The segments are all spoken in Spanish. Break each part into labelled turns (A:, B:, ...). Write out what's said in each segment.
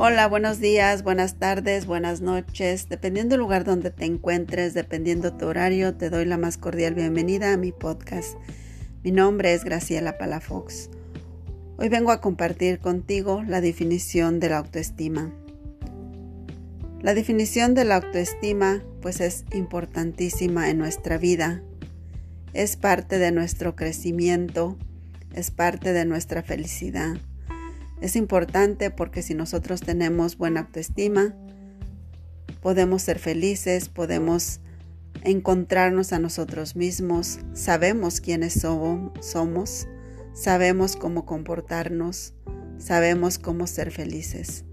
A: Hola, buenos días, buenas tardes, buenas noches. Dependiendo del lugar donde te encuentres, dependiendo tu horario, te doy la más cordial bienvenida a mi podcast. Mi nombre es Graciela Palafox. Hoy vengo a compartir contigo la definición de la autoestima. La definición de la autoestima pues es importantísima en nuestra vida. Es parte de nuestro crecimiento, es parte de nuestra felicidad. Es importante porque si nosotros tenemos buena autoestima, podemos ser felices, podemos encontrarnos a nosotros mismos, sabemos quiénes somos, sabemos cómo comportarnos, sabemos cómo ser felices.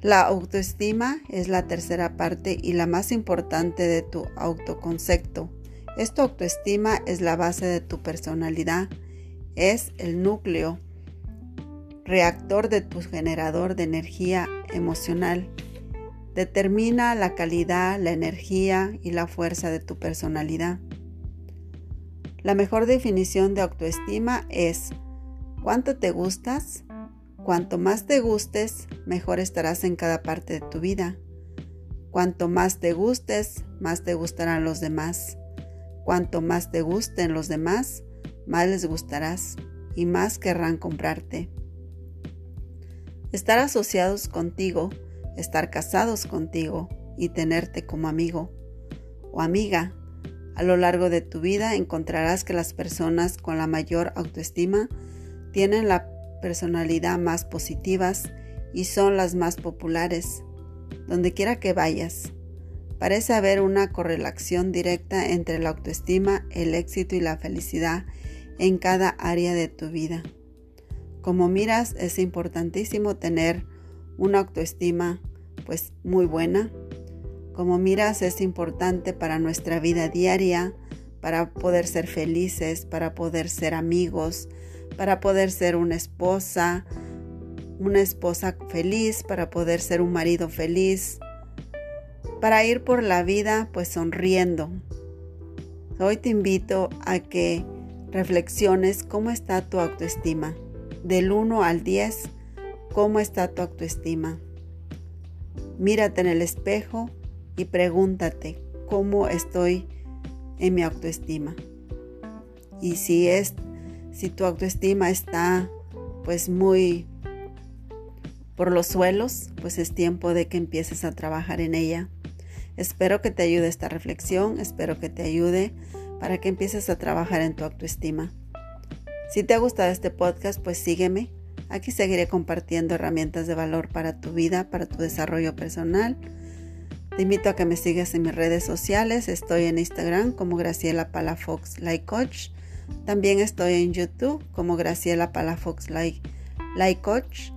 A: La autoestima es la tercera parte y la más importante de tu autoconcepto. Esta autoestima es la base de tu personalidad, es el núcleo reactor de tu generador de energía emocional. Determina la calidad, la energía y la fuerza de tu personalidad. La mejor definición de autoestima es cuánto te gustas. Cuanto más te gustes, mejor estarás en cada parte de tu vida. Cuanto más te gustes, más te gustarán los demás. Cuanto más te gusten los demás, más les gustarás y más querrán comprarte estar asociados contigo, estar casados contigo y tenerte como amigo o amiga. A lo largo de tu vida encontrarás que las personas con la mayor autoestima tienen la personalidad más positivas y son las más populares. Donde quiera que vayas, parece haber una correlación directa entre la autoestima, el éxito y la felicidad en cada área de tu vida. Como miras, es importantísimo tener una autoestima pues muy buena. Como miras, es importante para nuestra vida diaria, para poder ser felices, para poder ser amigos, para poder ser una esposa, una esposa feliz, para poder ser un marido feliz, para ir por la vida pues sonriendo. Hoy te invito a que reflexiones cómo está tu autoestima del 1 al 10, ¿cómo está tu autoestima? Mírate en el espejo y pregúntate cómo estoy en mi autoestima. Y si es si tu autoestima está pues muy por los suelos, pues es tiempo de que empieces a trabajar en ella. Espero que te ayude esta reflexión, espero que te ayude para que empieces a trabajar en tu autoestima. Si te ha gustado este podcast, pues sígueme. Aquí seguiré compartiendo herramientas de valor para tu vida, para tu desarrollo personal. Te invito a que me sigas en mis redes sociales. Estoy en Instagram como Graciela Palafox Like Coach. También estoy en YouTube como Graciela Palafox Like, Coach.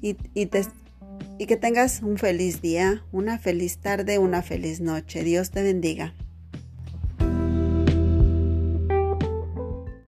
A: Y, y que tengas un feliz día, una feliz tarde, una feliz noche. Dios te bendiga.